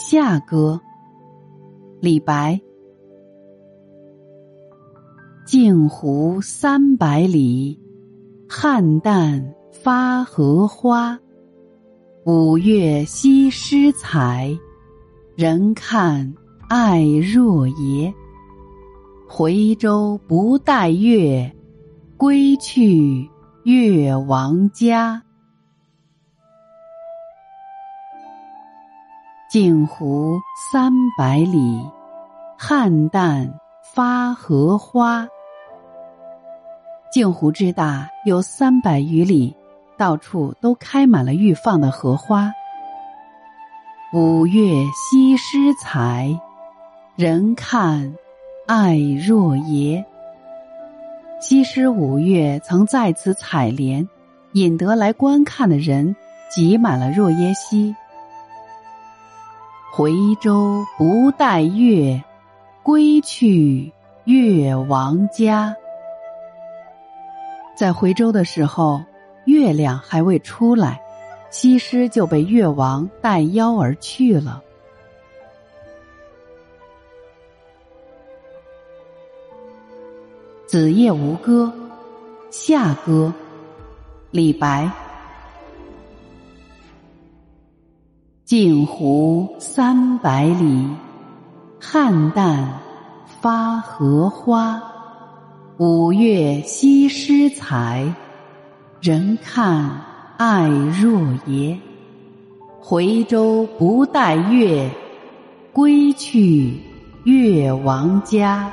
夏歌，李白。镜湖三百里，菡萏发荷花。五月西施采，人看爱若耶。回舟不待月，归去越王家。镜湖三百里，菡萏发荷花。镜湖之大，有三百余里，到处都开满了欲放的荷花。五月西施采，人看爱若耶。西施五月曾在此采莲，引得来观看的人挤满了若耶溪。回舟不待月，归去越王家。在回舟的时候，月亮还未出来，西施就被越王带腰而去了。《子夜吴歌·夏歌》，李白。镜湖三百里，菡萏发荷花。五月西施采，人看爱若耶。回舟不待月，归去越王家。